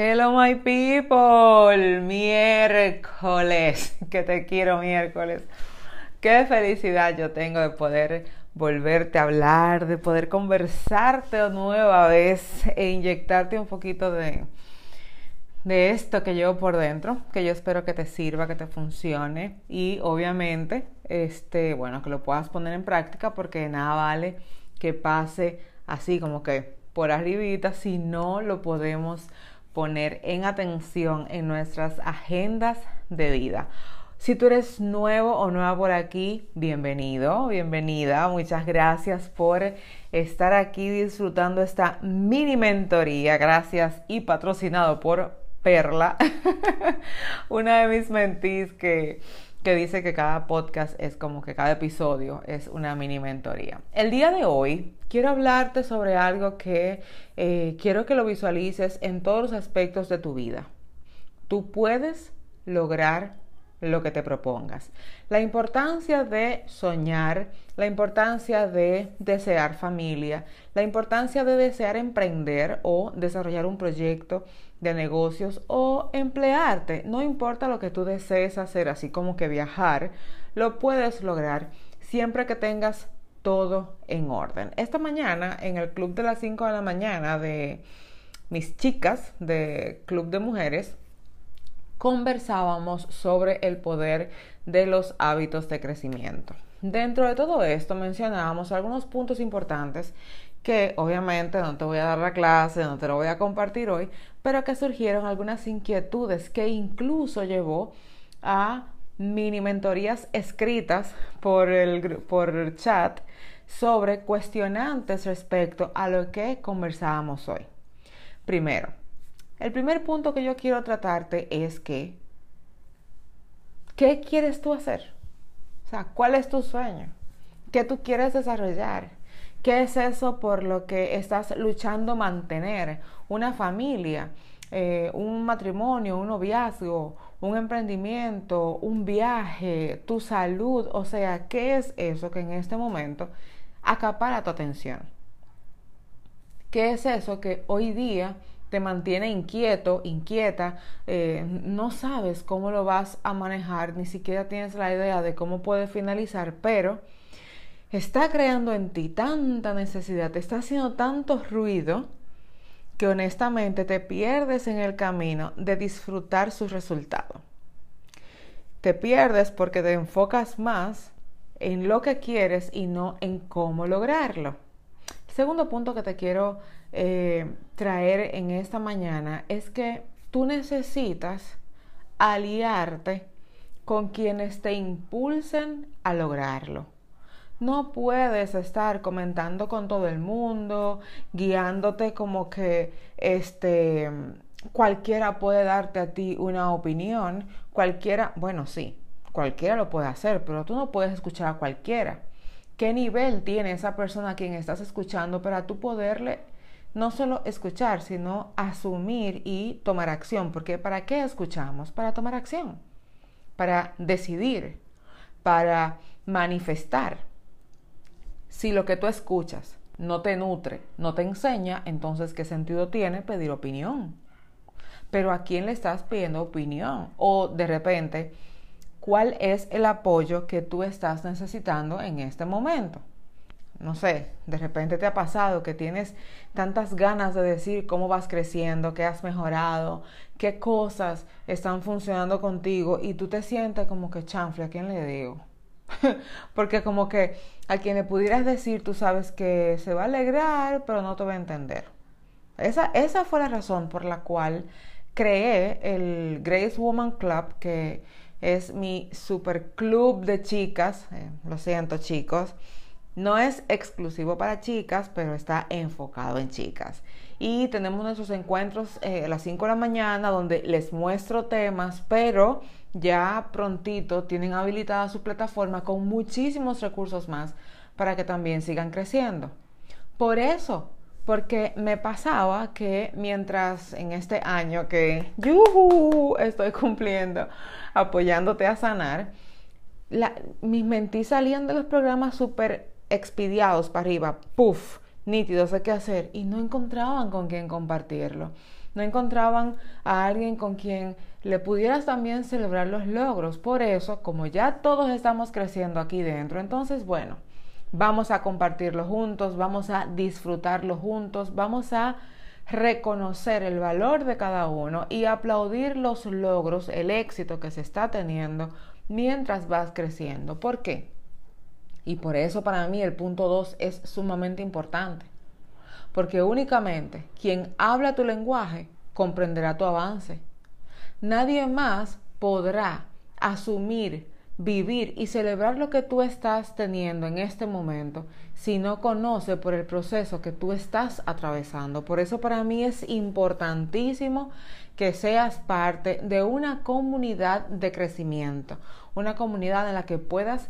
Hello my people, miércoles, que te quiero miércoles. Qué felicidad yo tengo de poder volverte a hablar, de poder conversarte nueva vez e inyectarte un poquito de, de esto que llevo por dentro, que yo espero que te sirva, que te funcione. Y obviamente, este, bueno, que lo puedas poner en práctica porque nada vale que pase así como que por arribita si no lo podemos poner en atención en nuestras agendas de vida. Si tú eres nuevo o nueva por aquí, bienvenido, bienvenida. Muchas gracias por estar aquí disfrutando esta mini mentoría. Gracias y patrocinado por Perla, una de mis mentís que, que dice que cada podcast es como que cada episodio es una mini mentoría. El día de hoy quiero hablarte sobre algo que eh, quiero que lo visualices en todos los aspectos de tu vida. Tú puedes lograr lo que te propongas. La importancia de soñar, la importancia de desear familia, la importancia de desear emprender o desarrollar un proyecto de negocios o emplearte. No importa lo que tú desees hacer, así como que viajar, lo puedes lograr siempre que tengas todo en orden. Esta mañana, en el club de las 5 de la mañana de mis chicas de Club de Mujeres, conversábamos sobre el poder de los hábitos de crecimiento. Dentro de todo esto mencionábamos algunos puntos importantes que obviamente no te voy a dar la clase, no te lo voy a compartir hoy, pero que surgieron algunas inquietudes que incluso llevó a mini mentorías escritas por el por chat sobre cuestionantes respecto a lo que conversábamos hoy. Primero, el primer punto que yo quiero tratarte es que, ¿qué quieres tú hacer? O sea, ¿cuál es tu sueño? ¿Qué tú quieres desarrollar? ¿Qué es eso por lo que estás luchando mantener? Una familia, eh, un matrimonio, un noviazgo, un emprendimiento, un viaje, tu salud. O sea, ¿qué es eso que en este momento acapara tu atención? ¿Qué es eso que hoy día te mantiene inquieto, inquieta, eh, no sabes cómo lo vas a manejar, ni siquiera tienes la idea de cómo puede finalizar, pero está creando en ti tanta necesidad, te está haciendo tanto ruido que honestamente te pierdes en el camino de disfrutar su resultado. Te pierdes porque te enfocas más en lo que quieres y no en cómo lograrlo. segundo punto que te quiero eh, traer en esta mañana es que tú necesitas aliarte con quienes te impulsen a lograrlo. No puedes estar comentando con todo el mundo, guiándote como que este cualquiera puede darte a ti una opinión, cualquiera, bueno, sí, cualquiera lo puede hacer, pero tú no puedes escuchar a cualquiera. ¿Qué nivel tiene esa persona a quien estás escuchando para tú poderle no solo escuchar, sino asumir y tomar acción? Porque ¿para qué escuchamos? Para tomar acción, para decidir, para manifestar. Si lo que tú escuchas no te nutre, no te enseña, entonces ¿qué sentido tiene pedir opinión? Pero ¿a quién le estás pidiendo opinión? O de repente, ¿cuál es el apoyo que tú estás necesitando en este momento? No sé, de repente te ha pasado que tienes tantas ganas de decir cómo vas creciendo, qué has mejorado, qué cosas están funcionando contigo y tú te sientes como que chanfle, ¿a quién le digo? Porque como que a quien le pudieras decir, tú sabes que se va a alegrar, pero no te va a entender. Esa, esa fue la razón por la cual creé el Grace Woman Club, que es mi super club de chicas. Eh, lo siento, chicos. No es exclusivo para chicas, pero está enfocado en chicas. Y tenemos nuestros encuentros eh, a las 5 de la mañana donde les muestro temas, pero ya prontito tienen habilitada su plataforma con muchísimos recursos más para que también sigan creciendo. Por eso, porque me pasaba que mientras en este año que yuhu, estoy cumpliendo, apoyándote a sanar, mis mentis salían de los programas súper expidiados para arriba, puff, nítidos de qué hacer, y no encontraban con quién compartirlo. No encontraban a alguien con quien le pudieras también celebrar los logros. Por eso, como ya todos estamos creciendo aquí dentro, entonces, bueno, vamos a compartirlo juntos, vamos a disfrutarlo juntos, vamos a reconocer el valor de cada uno y aplaudir los logros, el éxito que se está teniendo mientras vas creciendo. ¿Por qué? Y por eso para mí el punto 2 es sumamente importante. Porque únicamente quien habla tu lenguaje comprenderá tu avance. Nadie más podrá asumir, vivir y celebrar lo que tú estás teniendo en este momento si no conoce por el proceso que tú estás atravesando. Por eso para mí es importantísimo que seas parte de una comunidad de crecimiento, una comunidad en la que puedas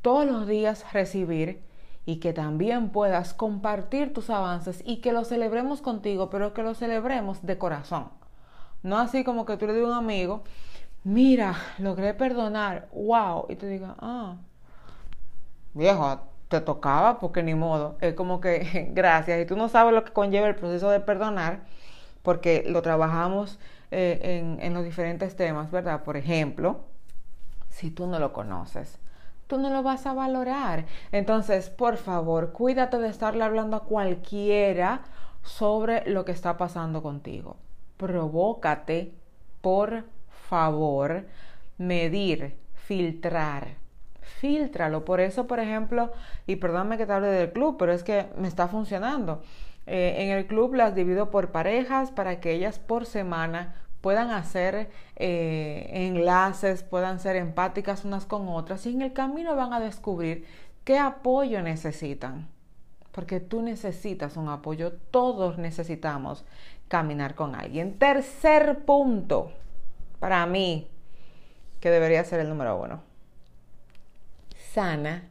todos los días recibir y que también puedas compartir tus avances y que lo celebremos contigo, pero que lo celebremos de corazón. No así como que tú le digas a un amigo, mira, logré perdonar, wow, y te diga, ah, viejo, te tocaba porque ni modo. Es como que, gracias, y tú no sabes lo que conlleva el proceso de perdonar, porque lo trabajamos eh, en, en los diferentes temas, ¿verdad? Por ejemplo, si tú no lo conoces tú no lo vas a valorar. Entonces, por favor, cuídate de estarle hablando a cualquiera sobre lo que está pasando contigo. Provócate, por favor, medir, filtrar. Filtralo. Por eso, por ejemplo, y perdóname que te hable del club, pero es que me está funcionando. Eh, en el club las divido por parejas para que ellas por semana puedan hacer eh, enlaces, puedan ser empáticas unas con otras y en el camino van a descubrir qué apoyo necesitan. Porque tú necesitas un apoyo, todos necesitamos caminar con alguien. Tercer punto, para mí, que debería ser el número uno. Sana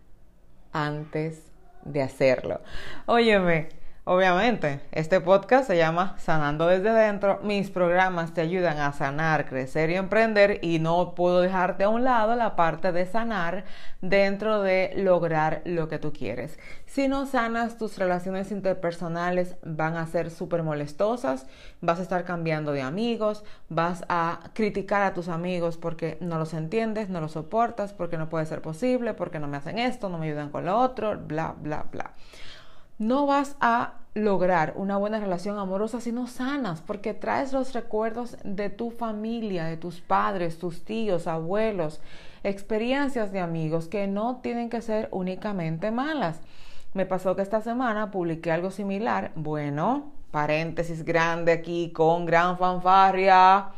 antes de hacerlo. Óyeme, Obviamente, este podcast se llama Sanando desde dentro. Mis programas te ayudan a sanar, crecer y emprender y no puedo dejarte a un lado la parte de sanar dentro de lograr lo que tú quieres. Si no sanas, tus relaciones interpersonales van a ser súper molestosas, vas a estar cambiando de amigos, vas a criticar a tus amigos porque no los entiendes, no los soportas, porque no puede ser posible, porque no me hacen esto, no me ayudan con lo otro, bla, bla, bla no vas a lograr una buena relación amorosa si no sanas, porque traes los recuerdos de tu familia, de tus padres, tus tíos, abuelos, experiencias de amigos que no tienen que ser únicamente malas. Me pasó que esta semana publiqué algo similar. Bueno, paréntesis grande aquí con gran fanfarria.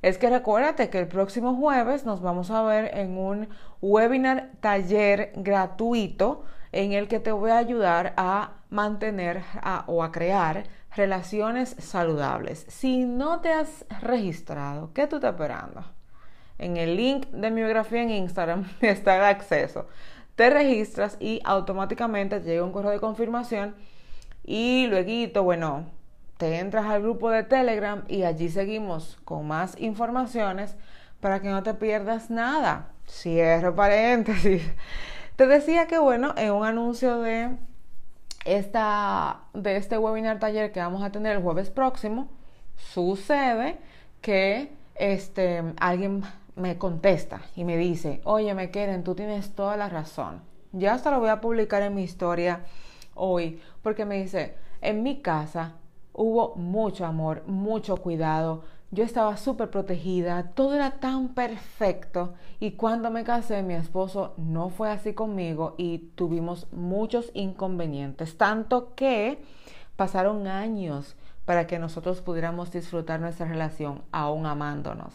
Es que recuérdate que el próximo jueves nos vamos a ver en un webinar taller gratuito en el que te voy a ayudar a mantener o a crear relaciones saludables. Si no te has registrado, ¿qué tú estás esperando? En el link de mi biografía en Instagram está el acceso. Te registras y automáticamente te llega un correo de confirmación y luego, bueno, te entras al grupo de Telegram y allí seguimos con más informaciones para que no te pierdas nada. Cierro paréntesis. Te decía que, bueno, en un anuncio de, esta, de este webinar taller que vamos a tener el jueves próximo, sucede que este, alguien me contesta y me dice, oye, me quieren, tú tienes toda la razón. Ya hasta lo voy a publicar en mi historia hoy, porque me dice, en mi casa hubo mucho amor, mucho cuidado, yo estaba súper protegida, todo era tan perfecto y cuando me casé mi esposo no fue así conmigo y tuvimos muchos inconvenientes, tanto que pasaron años para que nosotros pudiéramos disfrutar nuestra relación aún amándonos.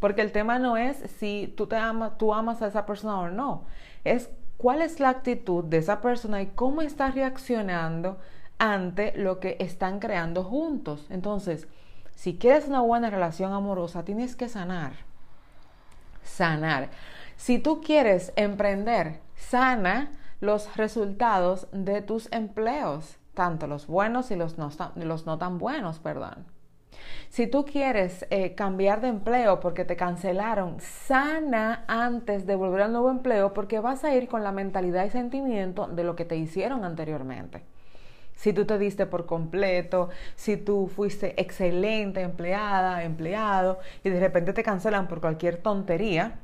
Porque el tema no es si tú te amas, tú amas a esa persona o no, es cuál es la actitud de esa persona y cómo está reaccionando ante lo que están creando juntos. Entonces, si quieres una buena relación amorosa, tienes que sanar. Sanar. Si tú quieres emprender, sana los resultados de tus empleos, tanto los buenos y los no, tan buenos, perdón. Si tú quieres eh, cambiar de empleo porque te cancelaron, sana antes de volver al nuevo empleo porque vas a ir con la mentalidad y sentimiento de lo que te hicieron anteriormente. Si tú te diste por completo, si tú fuiste excelente empleada, empleado y de repente te cancelan por cualquier tontería,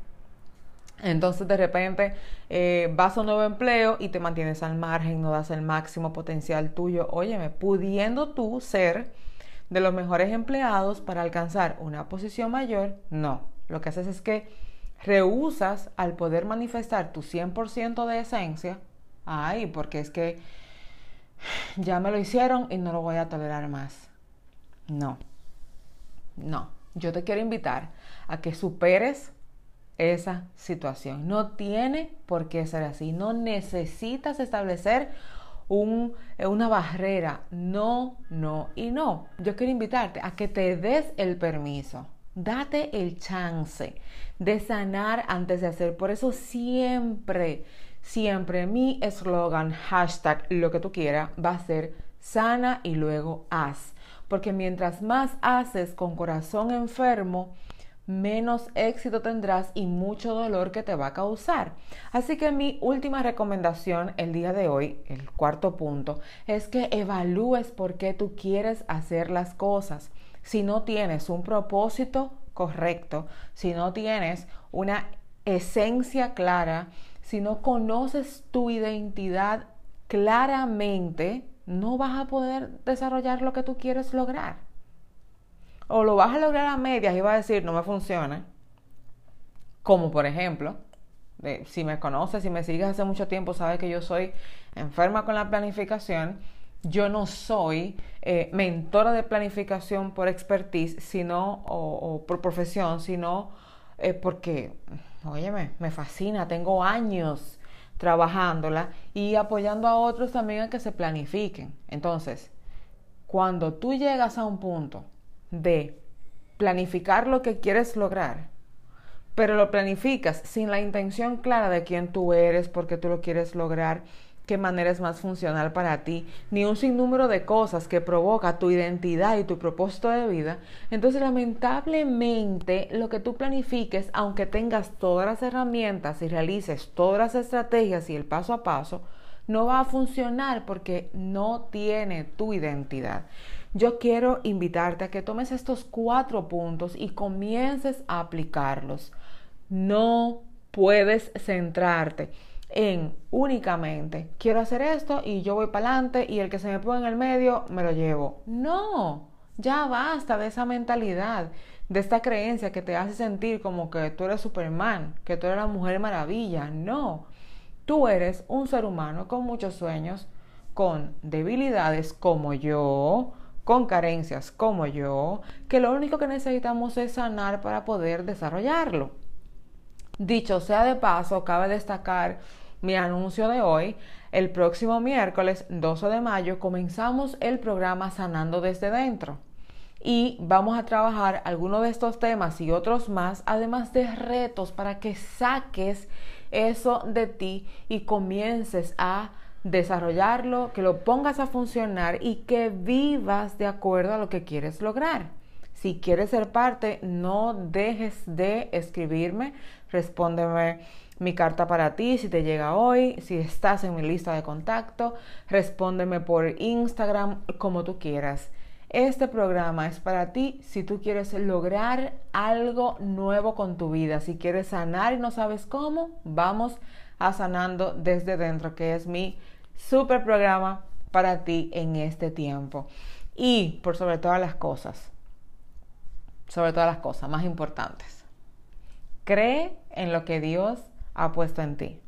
entonces de repente eh, vas a un nuevo empleo y te mantienes al margen, no das el máximo potencial tuyo. Óyeme, pudiendo tú ser de los mejores empleados para alcanzar una posición mayor, no. Lo que haces es que rehusas al poder manifestar tu 100% de esencia. Ay, porque es que ya me lo hicieron y no lo voy a tolerar más. No, no. Yo te quiero invitar a que superes esa situación. No tiene por qué ser así. No necesitas establecer un, una barrera. No, no y no. Yo quiero invitarte a que te des el permiso. Date el chance de sanar antes de hacer. Por eso siempre, siempre mi eslogan, hashtag, lo que tú quieras, va a ser sana y luego haz. Porque mientras más haces con corazón enfermo, menos éxito tendrás y mucho dolor que te va a causar. Así que mi última recomendación el día de hoy, el cuarto punto, es que evalúes por qué tú quieres hacer las cosas. Si no tienes un propósito correcto, si no tienes una esencia clara, si no conoces tu identidad claramente, no vas a poder desarrollar lo que tú quieres lograr o lo vas a lograr a medias y vas a decir, no me funciona. Como por ejemplo, si me conoces, si me sigues hace mucho tiempo, sabes que yo soy enferma con la planificación. Yo no soy eh, mentora de planificación por expertise, sino, o, por profesión, sino eh, porque, óyeme, me fascina, tengo años trabajándola y apoyando a otros también a que se planifiquen. Entonces, cuando tú llegas a un punto de planificar lo que quieres lograr, pero lo planificas sin la intención clara de quién tú eres, por qué tú lo quieres lograr, qué manera es más funcional para ti, ni un sinnúmero de cosas que provoca tu identidad y tu propósito de vida, entonces lamentablemente lo que tú planifiques, aunque tengas todas las herramientas y realices todas las estrategias y el paso a paso, no va a funcionar porque no tiene tu identidad. Yo quiero invitarte a que tomes estos cuatro puntos y comiences a aplicarlos. No puedes centrarte en únicamente quiero hacer esto y yo voy para adelante y el que se me pone en el medio me lo llevo. No, ya basta de esa mentalidad, de esta creencia que te hace sentir como que tú eres Superman, que tú eres la mujer maravilla. No, tú eres un ser humano con muchos sueños, con debilidades como yo, con carencias como yo, que lo único que necesitamos es sanar para poder desarrollarlo. Dicho sea de paso, cabe destacar mi anuncio de hoy. El próximo miércoles 12 de mayo comenzamos el programa Sanando desde dentro y vamos a trabajar algunos de estos temas y otros más, además de retos para que saques eso de ti y comiences a desarrollarlo, que lo pongas a funcionar y que vivas de acuerdo a lo que quieres lograr. Si quieres ser parte, no dejes de escribirme, respóndeme mi carta para ti si te llega hoy, si estás en mi lista de contacto, respóndeme por Instagram, como tú quieras. Este programa es para ti si tú quieres lograr algo nuevo con tu vida, si quieres sanar y no sabes cómo, vamos a sanando desde dentro, que es mi super programa para ti en este tiempo. Y por sobre todas las cosas, sobre todas las cosas más importantes, cree en lo que Dios ha puesto en ti.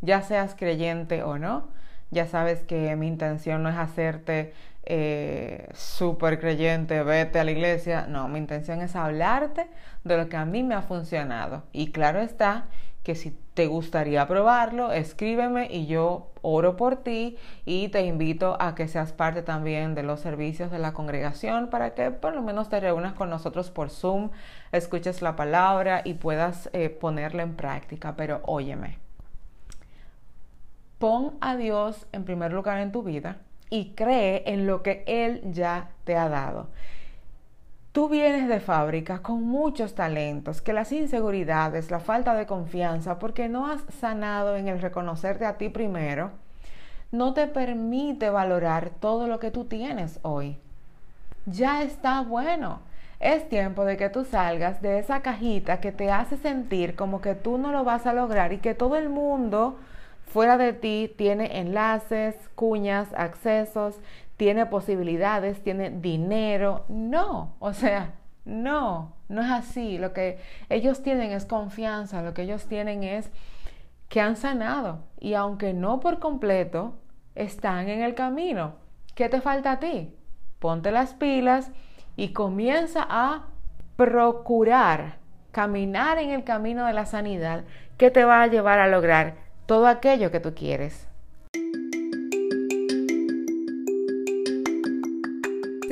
Ya seas creyente o no, ya sabes que mi intención no es hacerte eh, súper creyente, vete a la iglesia. No, mi intención es hablarte de lo que a mí me ha funcionado. Y claro está que si te gustaría probarlo, escríbeme y yo oro por ti y te invito a que seas parte también de los servicios de la congregación para que por lo menos te reúnas con nosotros por Zoom, escuches la palabra y puedas eh, ponerla en práctica. Pero óyeme, pon a Dios en primer lugar en tu vida y cree en lo que Él ya te ha dado. Tú vienes de fábrica con muchos talentos, que las inseguridades, la falta de confianza, porque no has sanado en el reconocerte a ti primero, no te permite valorar todo lo que tú tienes hoy. Ya está bueno. Es tiempo de que tú salgas de esa cajita que te hace sentir como que tú no lo vas a lograr y que todo el mundo fuera de ti tiene enlaces, cuñas, accesos, tiene posibilidades, tiene dinero. No, o sea, no, no es así. Lo que ellos tienen es confianza, lo que ellos tienen es que han sanado y aunque no por completo, están en el camino. ¿Qué te falta a ti? Ponte las pilas y comienza a procurar caminar en el camino de la sanidad que te va a llevar a lograr todo aquello que tú quieres.